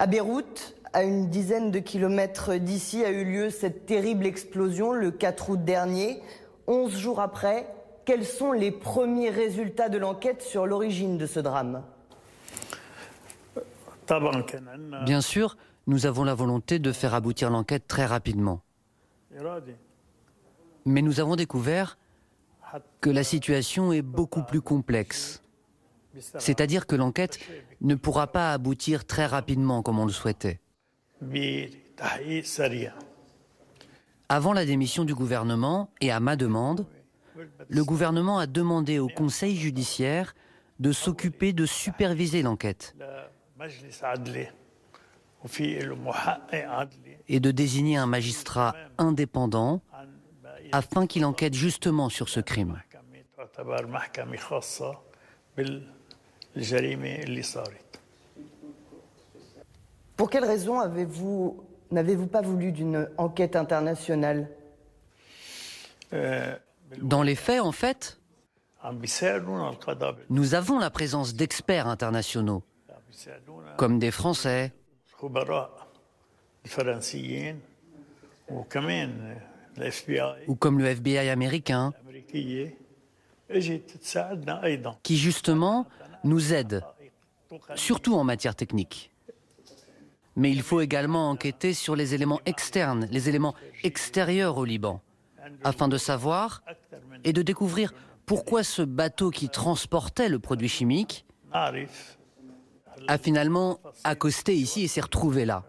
À Beyrouth, à une dizaine de kilomètres d'ici, a eu lieu cette terrible explosion le 4 août dernier. Onze jours après, quels sont les premiers résultats de l'enquête sur l'origine de ce drame? Bien sûr, nous avons la volonté de faire aboutir l'enquête très rapidement. Mais nous avons découvert que la situation est beaucoup plus complexe. C'est-à-dire que l'enquête ne pourra pas aboutir très rapidement comme on le souhaitait. Avant la démission du gouvernement et à ma demande, le gouvernement a demandé au Conseil judiciaire de s'occuper de superviser l'enquête et de désigner un magistrat indépendant afin qu'il enquête justement sur ce crime. Pour quelle raison avez-vous n'avez-vous pas voulu d'une enquête internationale? Dans les faits, en fait, nous avons la présence d'experts internationaux, comme des Français, ou comme le FBI américain, qui justement nous aide, surtout en matière technique. Mais il faut également enquêter sur les éléments externes, les éléments extérieurs au Liban, afin de savoir et de découvrir pourquoi ce bateau qui transportait le produit chimique a finalement accosté ici et s'est retrouvé là.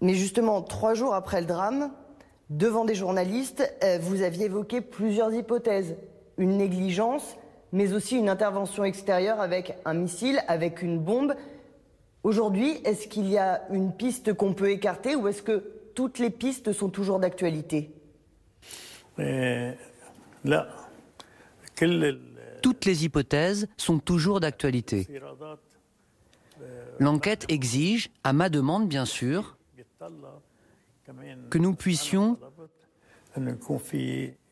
Mais justement, trois jours après le drame, devant des journalistes, euh, vous aviez évoqué plusieurs hypothèses. Une négligence, mais aussi une intervention extérieure avec un missile, avec une bombe. Aujourd'hui, est-ce qu'il y a une piste qu'on peut écarter ou est-ce que toutes les pistes sont toujours d'actualité? Toutes les hypothèses sont toujours d'actualité. L'enquête exige, à ma demande bien sûr, que nous puissions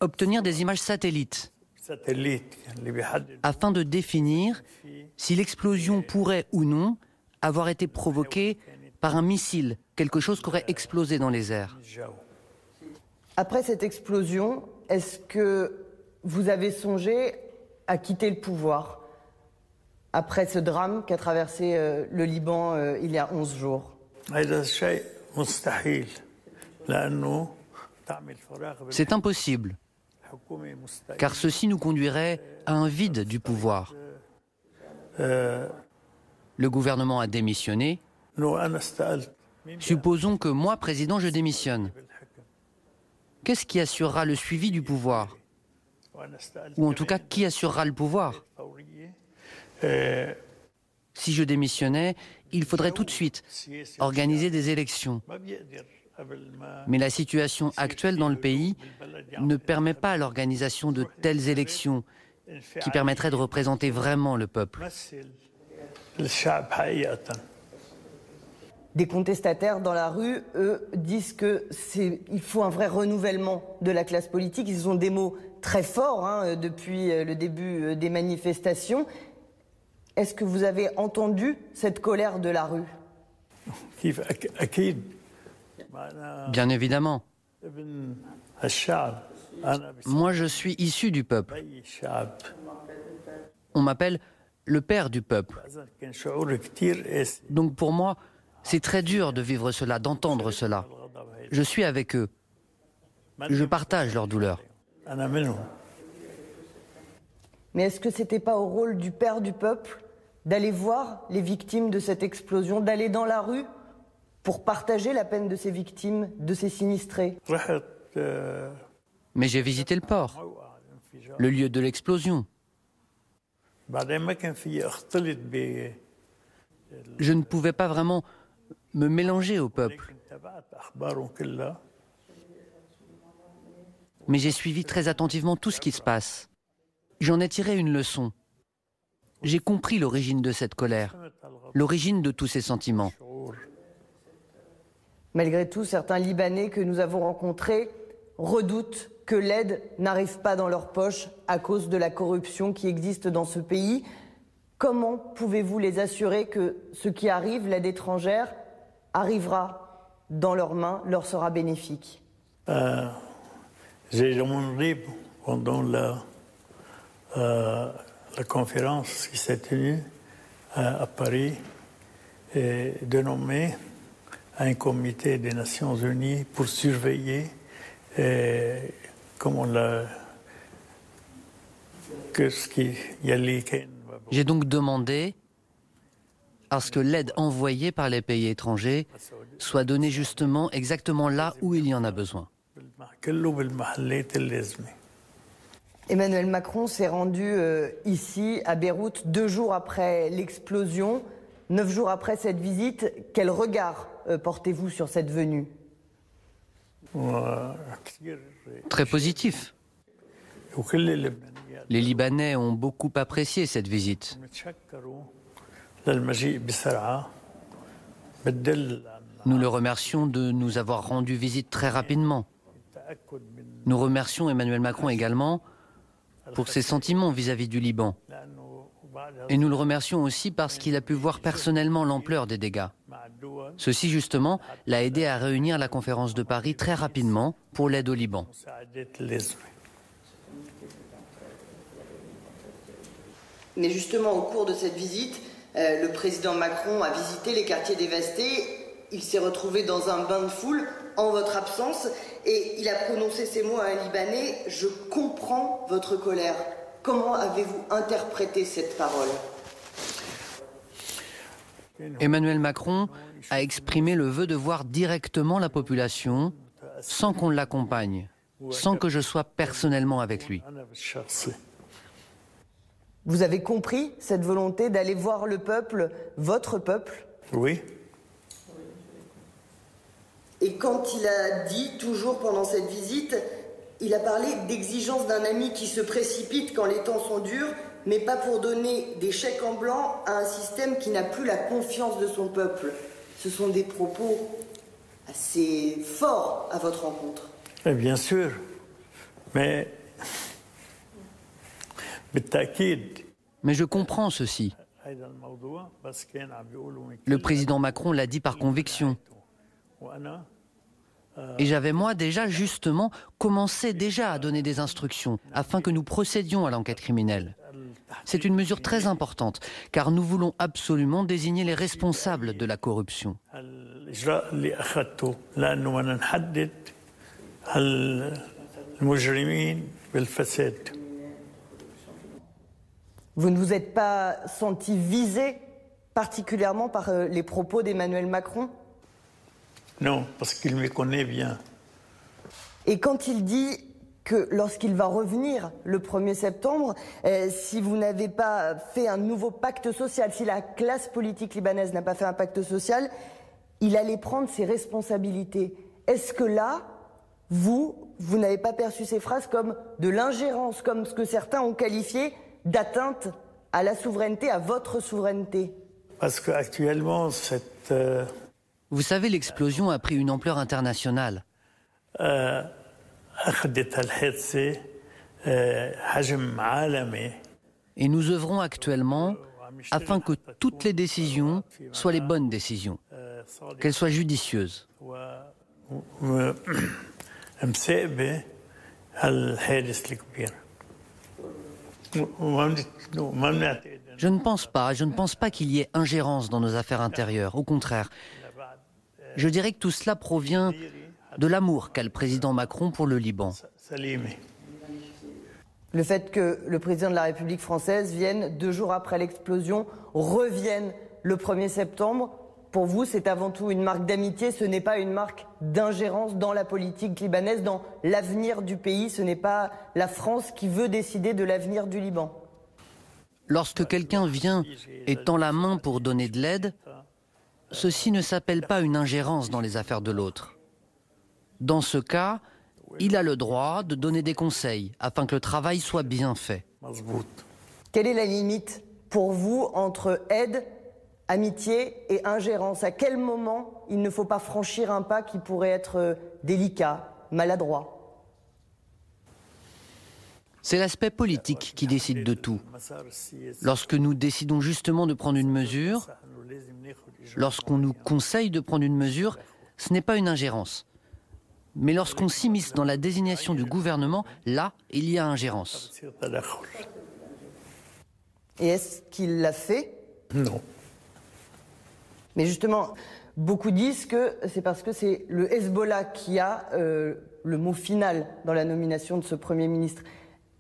obtenir des images satellites afin de définir si l'explosion pourrait ou non avoir été provoquée par un missile, quelque chose qui aurait explosé dans les airs. Après cette explosion, est-ce que vous avez songé à quitter le pouvoir après ce drame qu'a traversé euh, le Liban euh, il y a 11 jours? C'est impossible, car ceci nous conduirait à un vide du pouvoir. Le gouvernement a démissionné. Supposons que moi, président, je démissionne. Qu'est-ce qui assurera le suivi du pouvoir? Ou en tout cas, qui assurera le pouvoir? Si je démissionnais, il faudrait tout de suite organiser des élections. Mais la situation actuelle dans le pays ne permet pas l'organisation de telles élections qui permettraient de représenter vraiment le peuple. Des contestataires dans la rue, eux, disent qu'il faut un vrai renouvellement de la classe politique. Ils ont des mots très forts hein, depuis le début des manifestations. Est-ce que vous avez entendu cette colère de la rue? Bien évidemment. Moi, je suis issu du peuple. On m'appelle le père du peuple. Donc pour moi, c'est très dur de vivre cela, d'entendre cela. Je suis avec eux. Je partage leur douleur. Mais est-ce que c'était pas au rôle du père du peuple d'aller voir les victimes de cette explosion, d'aller dans la rue? Pour partager la peine de ces victimes, de ces sinistrés Mais j'ai visité le port, le lieu de l'explosion. Je ne pouvais pas vraiment me mélanger au peuple. Mais j'ai suivi très attentivement tout ce qui se passe. J'en ai tiré une leçon. J'ai compris l'origine de cette colère, l'origine de tous ces sentiments. Malgré tout, certains Libanais que nous avons rencontrés redoutent que l'aide n'arrive pas dans leur poche à cause de la corruption qui existe dans ce pays. Comment pouvez-vous les assurer que ce qui arrive, l'aide étrangère, arrivera dans leurs mains, leur sera bénéfique? Euh, J'ai demandé pendant euh, la conférence qui s'est tenue à Paris de nommer un comité des Nations Unies pour surveiller comment la, que ce qui y a j'ai donc demandé à ce que l'aide envoyée par les pays étrangers soit donnée justement exactement là où il y en a besoin. Emmanuel Macron s'est rendu euh, ici à Beyrouth deux jours après l'explosion, neuf jours après cette visite. Quel regard euh, portez-vous sur cette venue? Très positif. Les Libanais ont beaucoup apprécié cette visite. Nous le remercions de nous avoir rendu visite très rapidement. Nous remercions Emmanuel Macron également pour ses sentiments vis-à-vis du Liban. Et nous le remercions aussi parce qu'il a pu voir personnellement l'ampleur des dégâts. Ceci, justement, l'a aidé à réunir la conférence de Paris très rapidement pour l'aide au Liban. Mais justement, au cours de cette visite, euh, le président Macron a visité les quartiers dévastés. Il s'est retrouvé dans un bain de foule en votre absence et il a prononcé ces mots à un Libanais Je comprends votre colère. Comment avez-vous interprété cette parole? Emmanuel Macron a exprimé le vœu de voir directement la population sans qu'on l'accompagne, sans que je sois personnellement avec lui. Vous avez compris cette volonté d'aller voir le peuple, votre peuple? Oui. Et quand il a dit, toujours pendant cette visite, il a parlé d'exigence d'un ami qui se précipite quand les temps sont durs, mais pas pour donner des chèques en blanc à un système qui n'a plus la confiance de son peuple. Ce sont des propos assez forts à votre rencontre. Bien sûr, mais mais je comprends ceci. Le président Macron l'a dit par conviction. Et j'avais moi déjà justement commencé déjà à donner des instructions afin que nous procédions à l'enquête criminelle. C'est une mesure très importante car nous voulons absolument désigner les responsables de la corruption. Vous ne vous êtes pas senti visé particulièrement par euh, les propos d'Emmanuel Macron? Non, parce qu'il me connaît bien. Et quand il dit que lorsqu'il va revenir le 1er septembre, euh, si vous n'avez pas fait un nouveau pacte social, si la classe politique libanaise n'a pas fait un pacte social, il allait prendre ses responsabilités. Est-ce que là, vous, vous n'avez pas perçu ces phrases comme de l'ingérence, comme ce que certains ont qualifié d'atteinte à la souveraineté, à votre souveraineté? Parce qu'actuellement, cette... Euh, Vous savez, l'explosion a pris une ampleur internationale. Euh, Et nous œuvrons actuellement afin que toutes les décisions soient les bonnes décisions, qu'elles soient judicieuses. Je ne pense pas, je ne pense pas qu'il y ait ingérence dans nos affaires intérieures. Au contraire, je dirais que tout cela provient de l'amour qu'a le président Macron pour le Liban. Le fait que le président de la République française vienne deux jours après l'explosion, revienne le 1er septembre, pour vous, c'est avant tout une marque d'amitié, ce n'est pas une marque d'ingérence dans la politique libanaise, dans l'avenir du pays, ce n'est pas la France qui veut décider de l'avenir du Liban. Lorsque quelqu'un vient et tend la main pour donner de l'aide, ceci ne s'appelle pas une ingérence dans les affaires de l'autre. Dans ce cas, il a le droit de donner des conseils afin que le travail soit bien fait. Quelle est la limite pour vous entre aide amitié et ingérence? À quel moment il ne faut pas franchir un pas qui pourrait être euh, délicat, maladroit? C'est l'aspect politique qui décide de tout. Lorsque nous décidons justement de prendre une mesure, lorsqu'on nous conseille de prendre une mesure, ce n'est pas une ingérence. Mais lorsqu'on s'immisce dans la désignation du gouvernement, là, il y a ingérence. Et est-ce qu'il l'a fait? Non. Mais justement, beaucoup disent que c'est parce que c'est le Hezbollah qui a euh, le mot final dans la nomination de ce Premier ministre.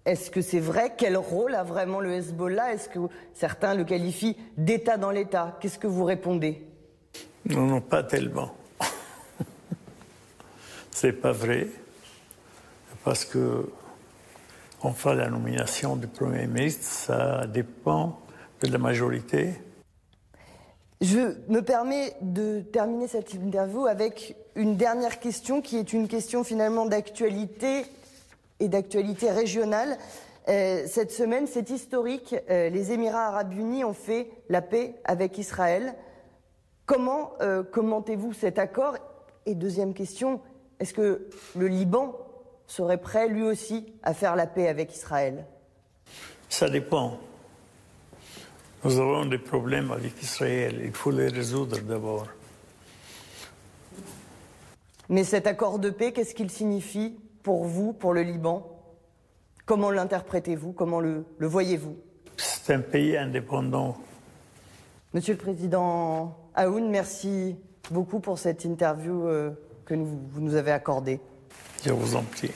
Est-ce que c'est vrai? Quel rôle a vraiment le Hezbollah? Est-ce que certains le qualifient d'État dans l'État? Qu'est-ce que vous répondez? Non, non, pas tellement. C'est pas vrai. Parce que, enfin, la nomination du Premier ministre, ça dépend de la majorité. Je me permets de terminer cette interview avec une dernière question qui est une question finalement d'actualité et d'actualité régionale. Euh, cette semaine, c'est historique. Euh, les Émirats arabes unis ont fait la paix avec Israël. Comment euh, commentez-vous cet accord? Et deuxième question, est-ce que le Liban serait prêt lui aussi à faire la paix avec Israël? Ça dépend. Nous avons des problèmes avec Israël. Il faut les résoudre d'abord. Mais cet accord de paix, qu'est-ce qu'il signifie pour vous, pour le Liban? Comment l'interprétez-vous? Comment le, le voyez-vous? C'est un pays indépendant. Monsieur le Président Aoun, merci beaucoup pour cette interview euh, que vous nous avez accordée. Je vous en prie.